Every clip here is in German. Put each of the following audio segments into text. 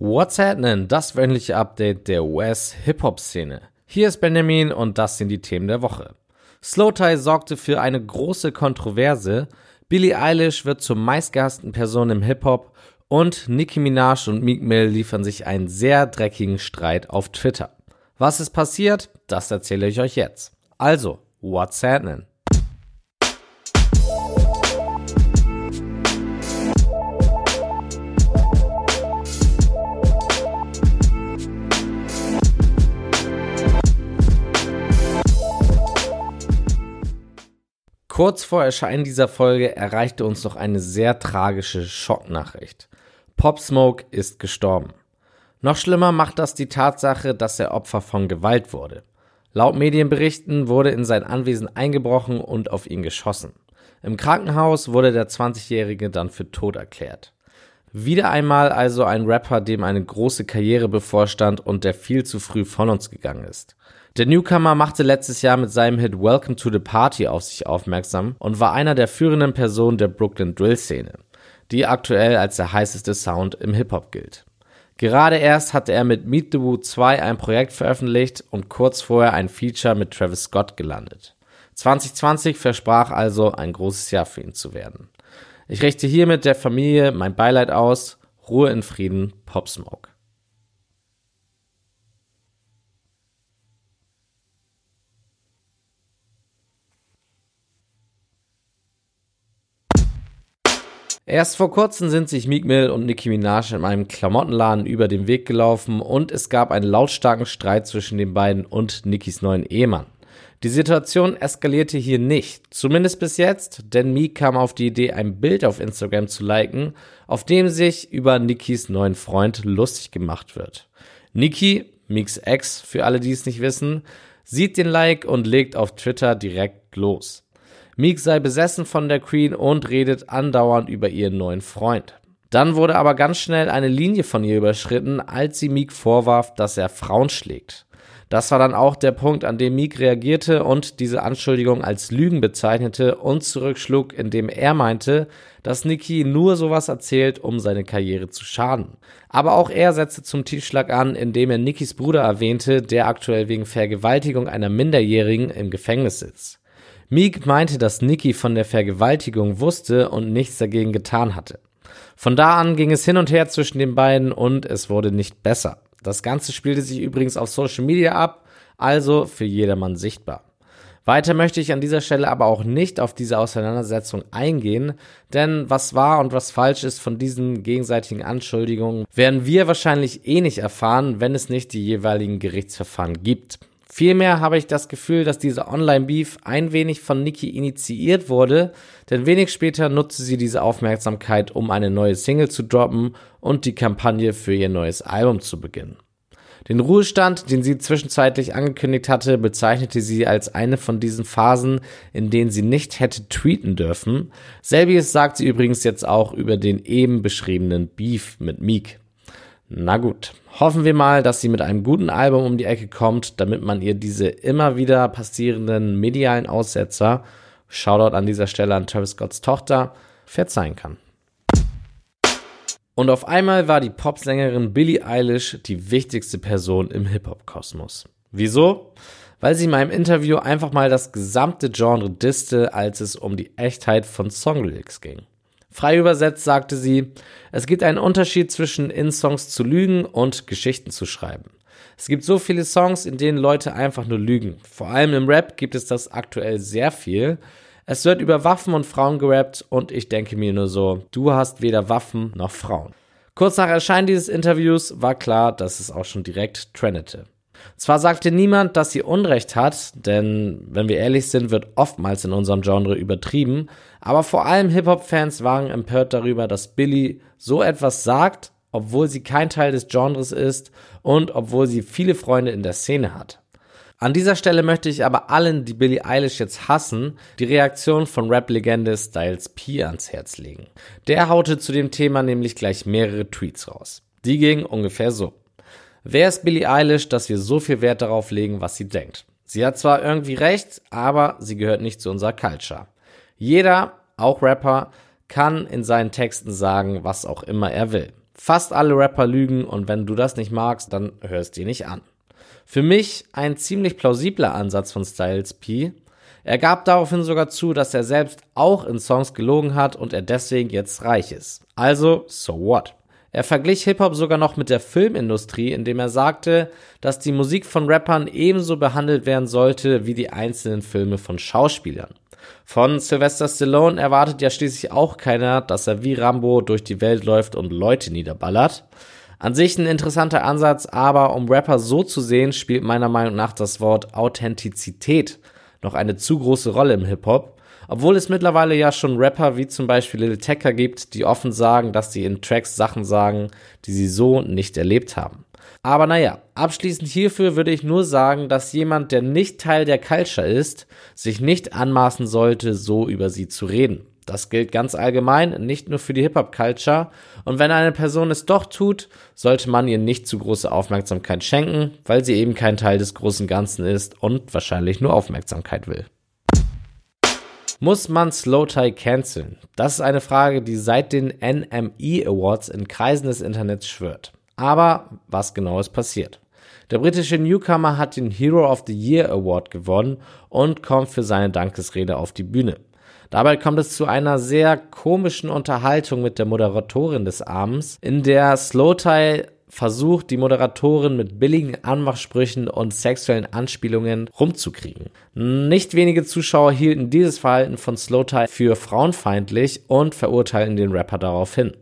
What's happening? Das wöchentliche Update der US-Hip-Hop-Szene. Hier ist Benjamin und das sind die Themen der Woche. Slowthai sorgte für eine große Kontroverse, Billie Eilish wird zur meistgehassten Person im Hip-Hop und Nicki Minaj und Meek Mill liefern sich einen sehr dreckigen Streit auf Twitter. Was ist passiert? Das erzähle ich euch jetzt. Also, what's happening? Kurz vor Erscheinen dieser Folge erreichte uns noch eine sehr tragische Schocknachricht. Pop Smoke ist gestorben. Noch schlimmer macht das die Tatsache, dass er Opfer von Gewalt wurde. Laut Medienberichten wurde in sein Anwesen eingebrochen und auf ihn geschossen. Im Krankenhaus wurde der 20-Jährige dann für tot erklärt. Wieder einmal also ein Rapper, dem eine große Karriere bevorstand und der viel zu früh von uns gegangen ist. Der Newcomer machte letztes Jahr mit seinem Hit Welcome to the Party auf sich aufmerksam und war einer der führenden Personen der Brooklyn Drill Szene, die aktuell als der heißeste Sound im Hip-Hop gilt. Gerade erst hatte er mit Meet the Woo 2 ein Projekt veröffentlicht und kurz vorher ein Feature mit Travis Scott gelandet. 2020 versprach also ein großes Jahr für ihn zu werden. Ich richte hiermit der Familie mein Beileid aus. Ruhe in Frieden, Pop Smoke. Erst vor kurzem sind sich Meek Mill und Nicki Minaj in einem Klamottenladen über den Weg gelaufen und es gab einen lautstarken Streit zwischen den beiden und Nickis neuen Ehemann. Die Situation eskalierte hier nicht, zumindest bis jetzt, denn Meek kam auf die Idee, ein Bild auf Instagram zu liken, auf dem sich über Nickis neuen Freund lustig gemacht wird. Nicki, Meeks Ex, für alle, die es nicht wissen, sieht den Like und legt auf Twitter direkt los. Meek sei besessen von der Queen und redet andauernd über ihren neuen Freund. Dann wurde aber ganz schnell eine Linie von ihr überschritten, als sie Meek vorwarf, dass er Frauen schlägt. Das war dann auch der Punkt, an dem Meek reagierte und diese Anschuldigung als Lügen bezeichnete und zurückschlug, indem er meinte, dass Nicki nur sowas erzählt, um seine Karriere zu schaden. Aber auch er setzte zum Tiefschlag an, indem er Nickis Bruder erwähnte, der aktuell wegen Vergewaltigung einer Minderjährigen im Gefängnis sitzt. Meek meinte, dass Nikki von der Vergewaltigung wusste und nichts dagegen getan hatte. Von da an ging es hin und her zwischen den beiden und es wurde nicht besser. Das Ganze spielte sich übrigens auf Social Media ab, also für jedermann sichtbar. Weiter möchte ich an dieser Stelle aber auch nicht auf diese Auseinandersetzung eingehen, denn was wahr und was falsch ist von diesen gegenseitigen Anschuldigungen, werden wir wahrscheinlich eh nicht erfahren, wenn es nicht die jeweiligen Gerichtsverfahren gibt. Vielmehr habe ich das Gefühl, dass dieser Online-Beef ein wenig von Nicki initiiert wurde, denn wenig später nutzte sie diese Aufmerksamkeit, um eine neue Single zu droppen und die Kampagne für ihr neues Album zu beginnen. Den Ruhestand, den sie zwischenzeitlich angekündigt hatte, bezeichnete sie als eine von diesen Phasen, in denen sie nicht hätte tweeten dürfen. Selbiges sagt sie übrigens jetzt auch über den eben beschriebenen Beef mit Meek. Na gut, hoffen wir mal, dass sie mit einem guten Album um die Ecke kommt, damit man ihr diese immer wieder passierenden medialen Aussetzer, Shoutout an dieser Stelle an Travis Scotts Tochter, verzeihen kann. Und auf einmal war die Popsängerin Billie Eilish die wichtigste Person im Hip-Hop-Kosmos. Wieso? Weil sie in meinem Interview einfach mal das gesamte Genre disste, als es um die Echtheit von Songlyrics ging. Frei übersetzt sagte sie, es gibt einen Unterschied zwischen in Songs zu lügen und Geschichten zu schreiben. Es gibt so viele Songs, in denen Leute einfach nur lügen. Vor allem im Rap gibt es das aktuell sehr viel. Es wird über Waffen und Frauen gerappt und ich denke mir nur so, du hast weder Waffen noch Frauen. Kurz nach Erscheinen dieses Interviews war klar, dass es auch schon direkt trendete. Zwar sagte niemand, dass sie Unrecht hat, denn wenn wir ehrlich sind, wird oftmals in unserem Genre übertrieben, aber vor allem Hip-Hop-Fans waren empört darüber, dass Billy so etwas sagt, obwohl sie kein Teil des Genres ist und obwohl sie viele Freunde in der Szene hat. An dieser Stelle möchte ich aber allen, die Billie Eilish jetzt hassen, die Reaktion von Rap-Legende Styles P ans Herz legen. Der haute zu dem Thema nämlich gleich mehrere Tweets raus. Die gingen ungefähr so. Wer ist Billie Eilish, dass wir so viel Wert darauf legen, was sie denkt? Sie hat zwar irgendwie recht, aber sie gehört nicht zu unserer Culture. Jeder, auch Rapper, kann in seinen Texten sagen, was auch immer er will. Fast alle Rapper lügen und wenn du das nicht magst, dann hörst dir nicht an. Für mich ein ziemlich plausibler Ansatz von Styles P. Er gab daraufhin sogar zu, dass er selbst auch in Songs gelogen hat und er deswegen jetzt reich ist. Also, so what? Er verglich Hip-Hop sogar noch mit der Filmindustrie, indem er sagte, dass die Musik von Rappern ebenso behandelt werden sollte wie die einzelnen Filme von Schauspielern. Von Sylvester Stallone erwartet ja schließlich auch keiner, dass er wie Rambo durch die Welt läuft und Leute niederballert. An sich ein interessanter Ansatz, aber um Rapper so zu sehen, spielt meiner Meinung nach das Wort Authentizität noch eine zu große Rolle im Hip-Hop obwohl es mittlerweile ja schon Rapper wie zum Beispiel Lil Tecca gibt, die offen sagen, dass sie in Tracks Sachen sagen, die sie so nicht erlebt haben. Aber naja, abschließend hierfür würde ich nur sagen, dass jemand, der nicht Teil der Culture ist, sich nicht anmaßen sollte, so über sie zu reden. Das gilt ganz allgemein, nicht nur für die Hip-Hop-Culture. Und wenn eine Person es doch tut, sollte man ihr nicht zu große Aufmerksamkeit schenken, weil sie eben kein Teil des großen Ganzen ist und wahrscheinlich nur Aufmerksamkeit will. Muss man Slow Tie canceln? Das ist eine Frage, die seit den NME Awards in Kreisen des Internets schwört. Aber was genau ist passiert? Der britische Newcomer hat den Hero of the Year Award gewonnen und kommt für seine Dankesrede auf die Bühne. Dabei kommt es zu einer sehr komischen Unterhaltung mit der Moderatorin des Abends, in der Slowthai versucht, die Moderatorin mit billigen Anmachsprüchen und sexuellen Anspielungen rumzukriegen. Nicht wenige Zuschauer hielten dieses Verhalten von Slowthai für frauenfeindlich und verurteilten den Rapper daraufhin.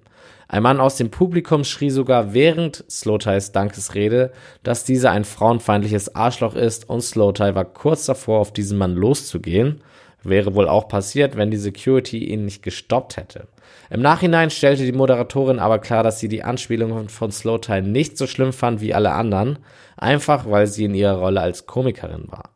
Ein Mann aus dem Publikum schrie sogar während Slowthais Dankesrede, dass dieser ein frauenfeindliches Arschloch ist und Slowthai war kurz davor, auf diesen Mann loszugehen. Wäre wohl auch passiert, wenn die Security ihn nicht gestoppt hätte. Im Nachhinein stellte die Moderatorin aber klar, dass sie die Anspielungen von Slowtime nicht so schlimm fand wie alle anderen, einfach weil sie in ihrer Rolle als Komikerin war.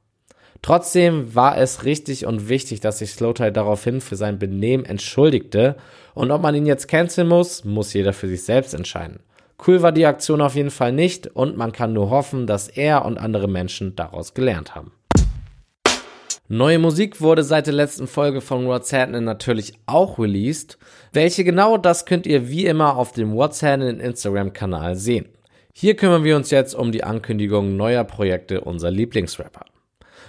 Trotzdem war es richtig und wichtig, dass sich Slowtime daraufhin für sein Benehmen entschuldigte und ob man ihn jetzt canceln muss, muss jeder für sich selbst entscheiden. Cool war die Aktion auf jeden Fall nicht und man kann nur hoffen, dass er und andere Menschen daraus gelernt haben. Neue Musik wurde seit der letzten Folge von What's Happening natürlich auch released. Welche genau, das könnt ihr wie immer auf dem What's Happening Instagram-Kanal sehen. Hier kümmern wir uns jetzt um die Ankündigung neuer Projekte unserer Lieblingsrapper.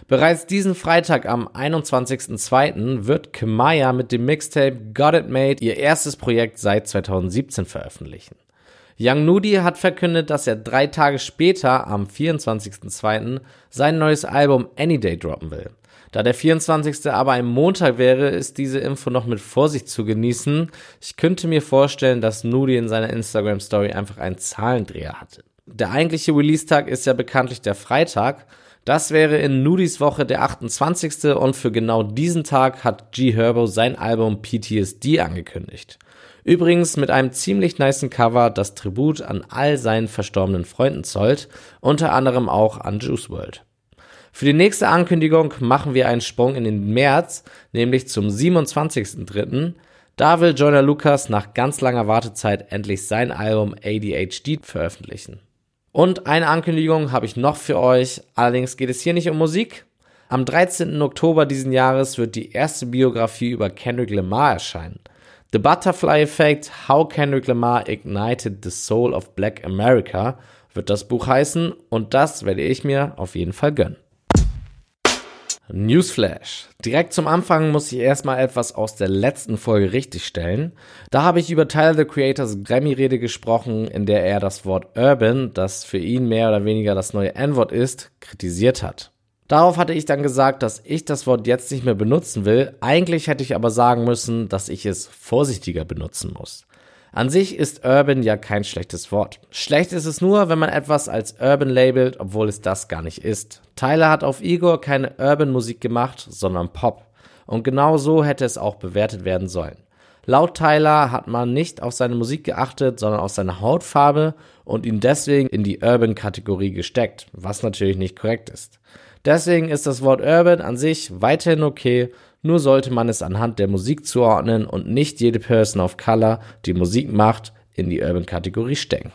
Bereits diesen Freitag am 21.02. wird Kemaya mit dem Mixtape Got It Made ihr erstes Projekt seit 2017 veröffentlichen. Young Nudi hat verkündet, dass er drei Tage später, am 24.02., sein neues Album Any Day droppen will. Da der 24. aber ein Montag wäre, ist diese Info noch mit Vorsicht zu genießen. Ich könnte mir vorstellen, dass Nudi in seiner Instagram Story einfach einen Zahlendreher hatte. Der eigentliche Release-Tag ist ja bekanntlich der Freitag. Das wäre in Nudis Woche der 28. und für genau diesen Tag hat G Herbo sein Album PTSD angekündigt. Übrigens mit einem ziemlich niceen Cover, das Tribut an all seinen verstorbenen Freunden zollt, unter anderem auch an Juice World. Für die nächste Ankündigung machen wir einen Sprung in den März, nämlich zum 27.03. Da will Joyner Lucas nach ganz langer Wartezeit endlich sein Album ADHD veröffentlichen. Und eine Ankündigung habe ich noch für euch, allerdings geht es hier nicht um Musik. Am 13. Oktober diesen Jahres wird die erste Biografie über Kendrick Lamar erscheinen. The Butterfly Effect, How Kendrick Lamar Ignited the Soul of Black America wird das Buch heißen und das werde ich mir auf jeden Fall gönnen. Newsflash. Direkt zum Anfang muss ich erstmal etwas aus der letzten Folge richtigstellen. Da habe ich über Tyler the Creators Grammy-Rede gesprochen, in der er das Wort Urban, das für ihn mehr oder weniger das neue N-Wort ist, kritisiert hat. Darauf hatte ich dann gesagt, dass ich das Wort jetzt nicht mehr benutzen will. Eigentlich hätte ich aber sagen müssen, dass ich es vorsichtiger benutzen muss. An sich ist Urban ja kein schlechtes Wort. Schlecht ist es nur, wenn man etwas als Urban labelt, obwohl es das gar nicht ist. Tyler hat auf Igor keine Urban Musik gemacht, sondern Pop. Und genau so hätte es auch bewertet werden sollen. Laut Tyler hat man nicht auf seine Musik geachtet, sondern auf seine Hautfarbe und ihn deswegen in die Urban-Kategorie gesteckt, was natürlich nicht korrekt ist. Deswegen ist das Wort Urban an sich weiterhin okay nur sollte man es anhand der Musik zuordnen und nicht jede Person of Color, die Musik macht, in die Urban-Kategorie stecken.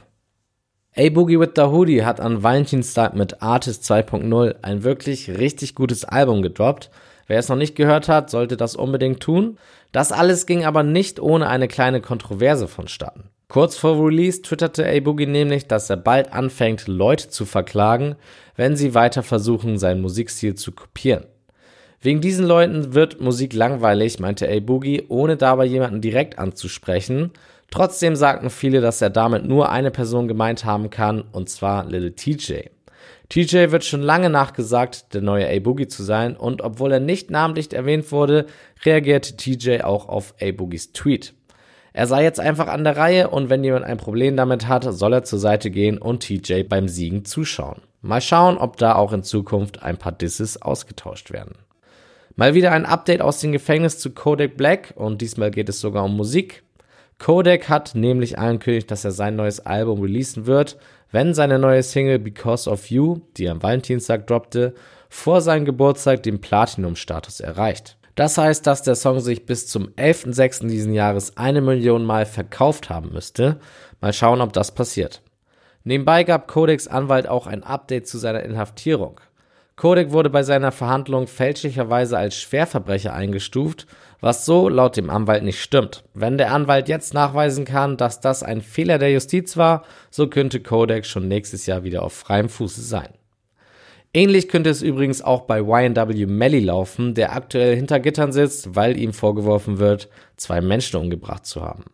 A Boogie with the Hoodie hat an Valentinstag mit Artist 2.0 ein wirklich richtig gutes Album gedroppt. Wer es noch nicht gehört hat, sollte das unbedingt tun. Das alles ging aber nicht ohne eine kleine Kontroverse vonstatten. Kurz vor Release twitterte A Boogie nämlich, dass er bald anfängt, Leute zu verklagen, wenn sie weiter versuchen, seinen Musikstil zu kopieren. Wegen diesen Leuten wird Musik langweilig, meinte A Boogie, ohne dabei jemanden direkt anzusprechen. Trotzdem sagten viele, dass er damit nur eine Person gemeint haben kann, und zwar Little TJ. TJ wird schon lange nachgesagt, der neue A Boogie zu sein, und obwohl er nicht namentlich erwähnt wurde, reagierte TJ auch auf A Boogies Tweet. Er sei jetzt einfach an der Reihe und wenn jemand ein Problem damit hat, soll er zur Seite gehen und TJ beim Siegen zuschauen. Mal schauen, ob da auch in Zukunft ein paar Disses ausgetauscht werden. Mal wieder ein Update aus dem Gefängnis zu Kodak Black und diesmal geht es sogar um Musik. Kodak hat nämlich angekündigt, dass er sein neues Album releasen wird, wenn seine neue Single Because of You, die am Valentinstag droppte, vor seinem Geburtstag den Platinum-Status erreicht. Das heißt, dass der Song sich bis zum 11.06. diesen Jahres eine Million Mal verkauft haben müsste. Mal schauen, ob das passiert. Nebenbei gab Kodaks Anwalt auch ein Update zu seiner Inhaftierung. Kodak wurde bei seiner Verhandlung fälschlicherweise als Schwerverbrecher eingestuft, was so laut dem Anwalt nicht stimmt. Wenn der Anwalt jetzt nachweisen kann, dass das ein Fehler der Justiz war, so könnte Kodak schon nächstes Jahr wieder auf freiem Fuße sein. Ähnlich könnte es übrigens auch bei YNW Melly laufen, der aktuell hinter Gittern sitzt, weil ihm vorgeworfen wird, zwei Menschen umgebracht zu haben.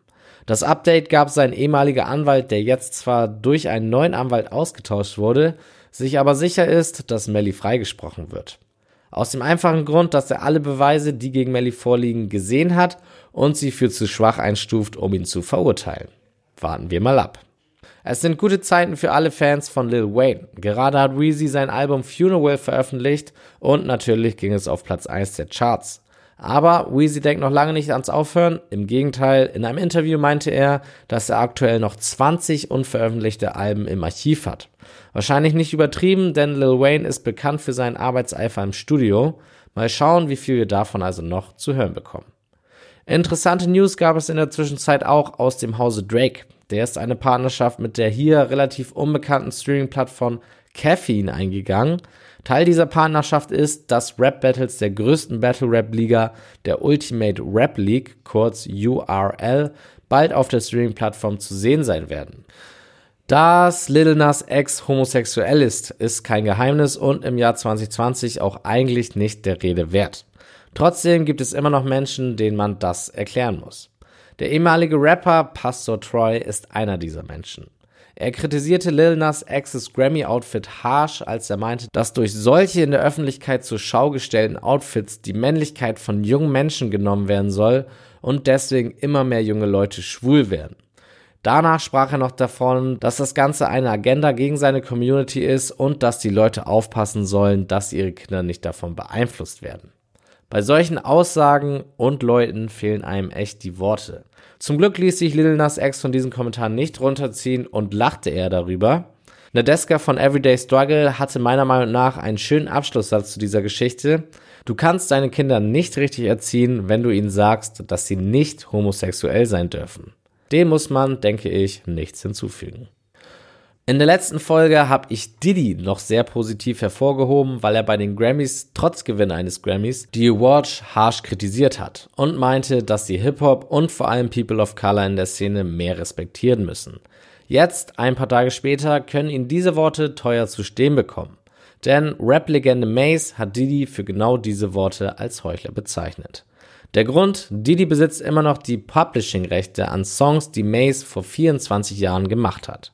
Das Update gab sein ehemaliger Anwalt, der jetzt zwar durch einen neuen Anwalt ausgetauscht wurde, sich aber sicher ist, dass Melly freigesprochen wird. Aus dem einfachen Grund, dass er alle Beweise, die gegen Melly vorliegen, gesehen hat und sie für zu schwach einstuft, um ihn zu verurteilen. Warten wir mal ab. Es sind gute Zeiten für alle Fans von Lil Wayne. Gerade hat Weezy sein Album Funeral veröffentlicht und natürlich ging es auf Platz 1 der Charts. Aber Weezy denkt noch lange nicht ans Aufhören. Im Gegenteil, in einem Interview meinte er, dass er aktuell noch 20 unveröffentlichte Alben im Archiv hat. Wahrscheinlich nicht übertrieben, denn Lil Wayne ist bekannt für seinen Arbeitseifer im Studio. Mal schauen, wie viel wir davon also noch zu hören bekommen. Interessante News gab es in der Zwischenzeit auch aus dem Hause Drake. Der ist eine Partnerschaft mit der hier relativ unbekannten Streaming-Plattform Caffeine eingegangen. Teil dieser Partnerschaft ist, dass Rap-Battles der größten Battle-Rap-Liga, der Ultimate Rap League, kurz URL, bald auf der Streaming-Plattform zu sehen sein werden. Dass Lil Nas Ex homosexuell ist, ist kein Geheimnis und im Jahr 2020 auch eigentlich nicht der Rede wert. Trotzdem gibt es immer noch Menschen, denen man das erklären muss. Der ehemalige Rapper Pastor Troy ist einer dieser Menschen. Er kritisierte Lil Nas X's Grammy-Outfit harsh, als er meinte, dass durch solche in der Öffentlichkeit zur Schau gestellten Outfits die Männlichkeit von jungen Menschen genommen werden soll und deswegen immer mehr junge Leute schwul werden. Danach sprach er noch davon, dass das Ganze eine Agenda gegen seine Community ist und dass die Leute aufpassen sollen, dass ihre Kinder nicht davon beeinflusst werden. Bei solchen Aussagen und Leuten fehlen einem echt die Worte. Zum Glück ließ sich Lil Nas X von diesen Kommentaren nicht runterziehen und lachte eher darüber. Nadeska von Everyday Struggle hatte meiner Meinung nach einen schönen Abschlusssatz zu dieser Geschichte. Du kannst deine Kinder nicht richtig erziehen, wenn du ihnen sagst, dass sie nicht homosexuell sein dürfen. Dem muss man, denke ich, nichts hinzufügen. In der letzten Folge habe ich Diddy noch sehr positiv hervorgehoben, weil er bei den Grammys trotz Gewinn eines Grammys die Awards harsh kritisiert hat und meinte, dass die Hip-Hop und vor allem People of Color in der Szene mehr respektieren müssen. Jetzt, ein paar Tage später, können ihn diese Worte teuer zu stehen bekommen. Denn Rap-Legende Mace hat Diddy für genau diese Worte als Heuchler bezeichnet. Der Grund, Diddy besitzt immer noch die Publishing-Rechte an Songs, die Mace vor 24 Jahren gemacht hat.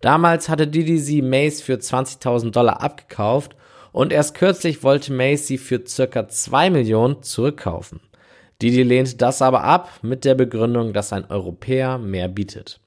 Damals hatte Didi sie Mace für 20.000 Dollar abgekauft und erst kürzlich wollte Mace sie für circa 2 Millionen zurückkaufen. Didi lehnt das aber ab mit der Begründung, dass ein Europäer mehr bietet.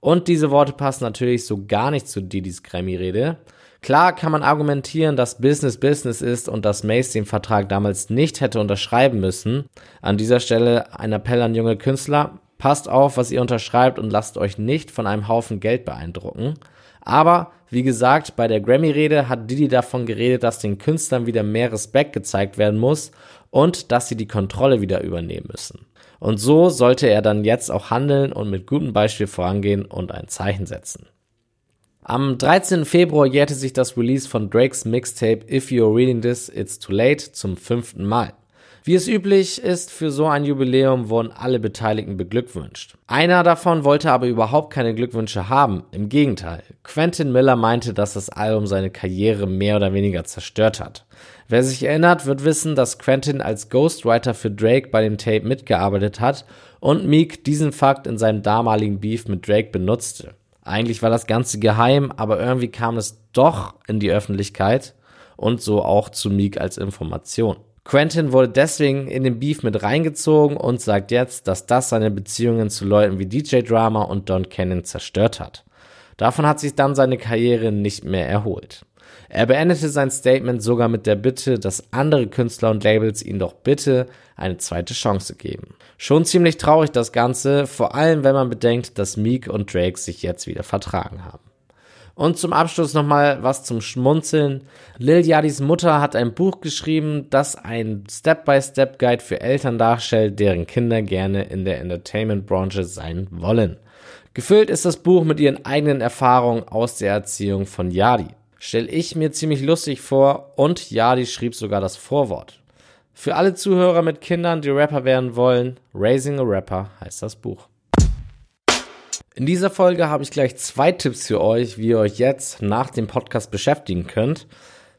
Und diese Worte passen natürlich so gar nicht zu Didis Grammy-Rede. Klar kann man argumentieren, dass Business Business ist und dass Mace den Vertrag damals nicht hätte unterschreiben müssen. An dieser Stelle ein Appell an junge Künstler. Passt auf, was ihr unterschreibt und lasst euch nicht von einem Haufen Geld beeindrucken. Aber wie gesagt, bei der Grammy-Rede hat Didi davon geredet, dass den Künstlern wieder mehr Respekt gezeigt werden muss und dass sie die Kontrolle wieder übernehmen müssen. Und so sollte er dann jetzt auch handeln und mit gutem Beispiel vorangehen und ein Zeichen setzen. Am 13. Februar jährte sich das Release von Drakes Mixtape If You're Reading This, It's Too Late zum fünften Mal. Wie es üblich ist für so ein Jubiläum, wurden alle Beteiligten beglückwünscht. Einer davon wollte aber überhaupt keine Glückwünsche haben. Im Gegenteil. Quentin Miller meinte, dass das Album seine Karriere mehr oder weniger zerstört hat. Wer sich erinnert, wird wissen, dass Quentin als Ghostwriter für Drake bei dem Tape mitgearbeitet hat und Meek diesen Fakt in seinem damaligen Beef mit Drake benutzte. Eigentlich war das Ganze geheim, aber irgendwie kam es doch in die Öffentlichkeit und so auch zu Meek als Information. Quentin wurde deswegen in den Beef mit reingezogen und sagt jetzt, dass das seine Beziehungen zu Leuten wie DJ Drama und Don Cannon zerstört hat. Davon hat sich dann seine Karriere nicht mehr erholt. Er beendete sein Statement sogar mit der Bitte, dass andere Künstler und Labels ihn doch bitte eine zweite Chance geben. Schon ziemlich traurig das Ganze, vor allem wenn man bedenkt, dass Meek und Drake sich jetzt wieder vertragen haben. Und zum Abschluss nochmal was zum Schmunzeln. Lil Yadis Mutter hat ein Buch geschrieben, das ein Step-by-Step-Guide für Eltern darstellt, deren Kinder gerne in der Entertainment-Branche sein wollen. Gefüllt ist das Buch mit ihren eigenen Erfahrungen aus der Erziehung von Yadi. Stell ich mir ziemlich lustig vor und Yadi schrieb sogar das Vorwort. Für alle Zuhörer mit Kindern, die Rapper werden wollen, Raising a Rapper heißt das Buch. In dieser Folge habe ich gleich zwei Tipps für euch, wie ihr euch jetzt nach dem Podcast beschäftigen könnt.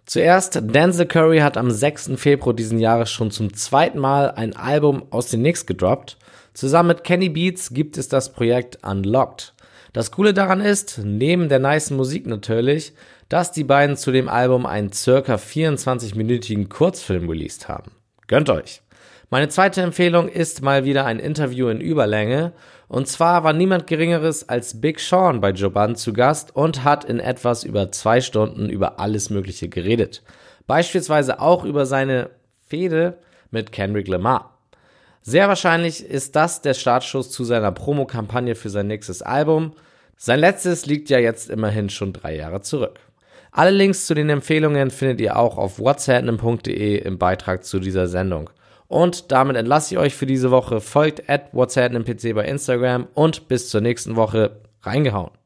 Zuerst, Denzel Curry hat am 6. Februar diesen Jahres schon zum zweiten Mal ein Album aus den Knicks gedroppt. Zusammen mit Kenny Beats gibt es das Projekt Unlocked. Das Coole daran ist, neben der nice Musik natürlich, dass die beiden zu dem Album einen circa 24-minütigen Kurzfilm released haben. Gönnt euch! Meine zweite Empfehlung ist mal wieder ein Interview in Überlänge. Und zwar war niemand Geringeres als Big Sean bei Joban zu Gast und hat in etwas über zwei Stunden über alles Mögliche geredet. Beispielsweise auch über seine Fehde mit Kendrick Lamar. Sehr wahrscheinlich ist das der Startschuss zu seiner Promokampagne für sein nächstes Album. Sein letztes liegt ja jetzt immerhin schon drei Jahre zurück. Alle Links zu den Empfehlungen findet ihr auch auf whatsapp.de im Beitrag zu dieser Sendung. Und damit entlasse ich euch für diese Woche. Folgt at WhatsApp PC bei Instagram und bis zur nächsten Woche. Reingehauen.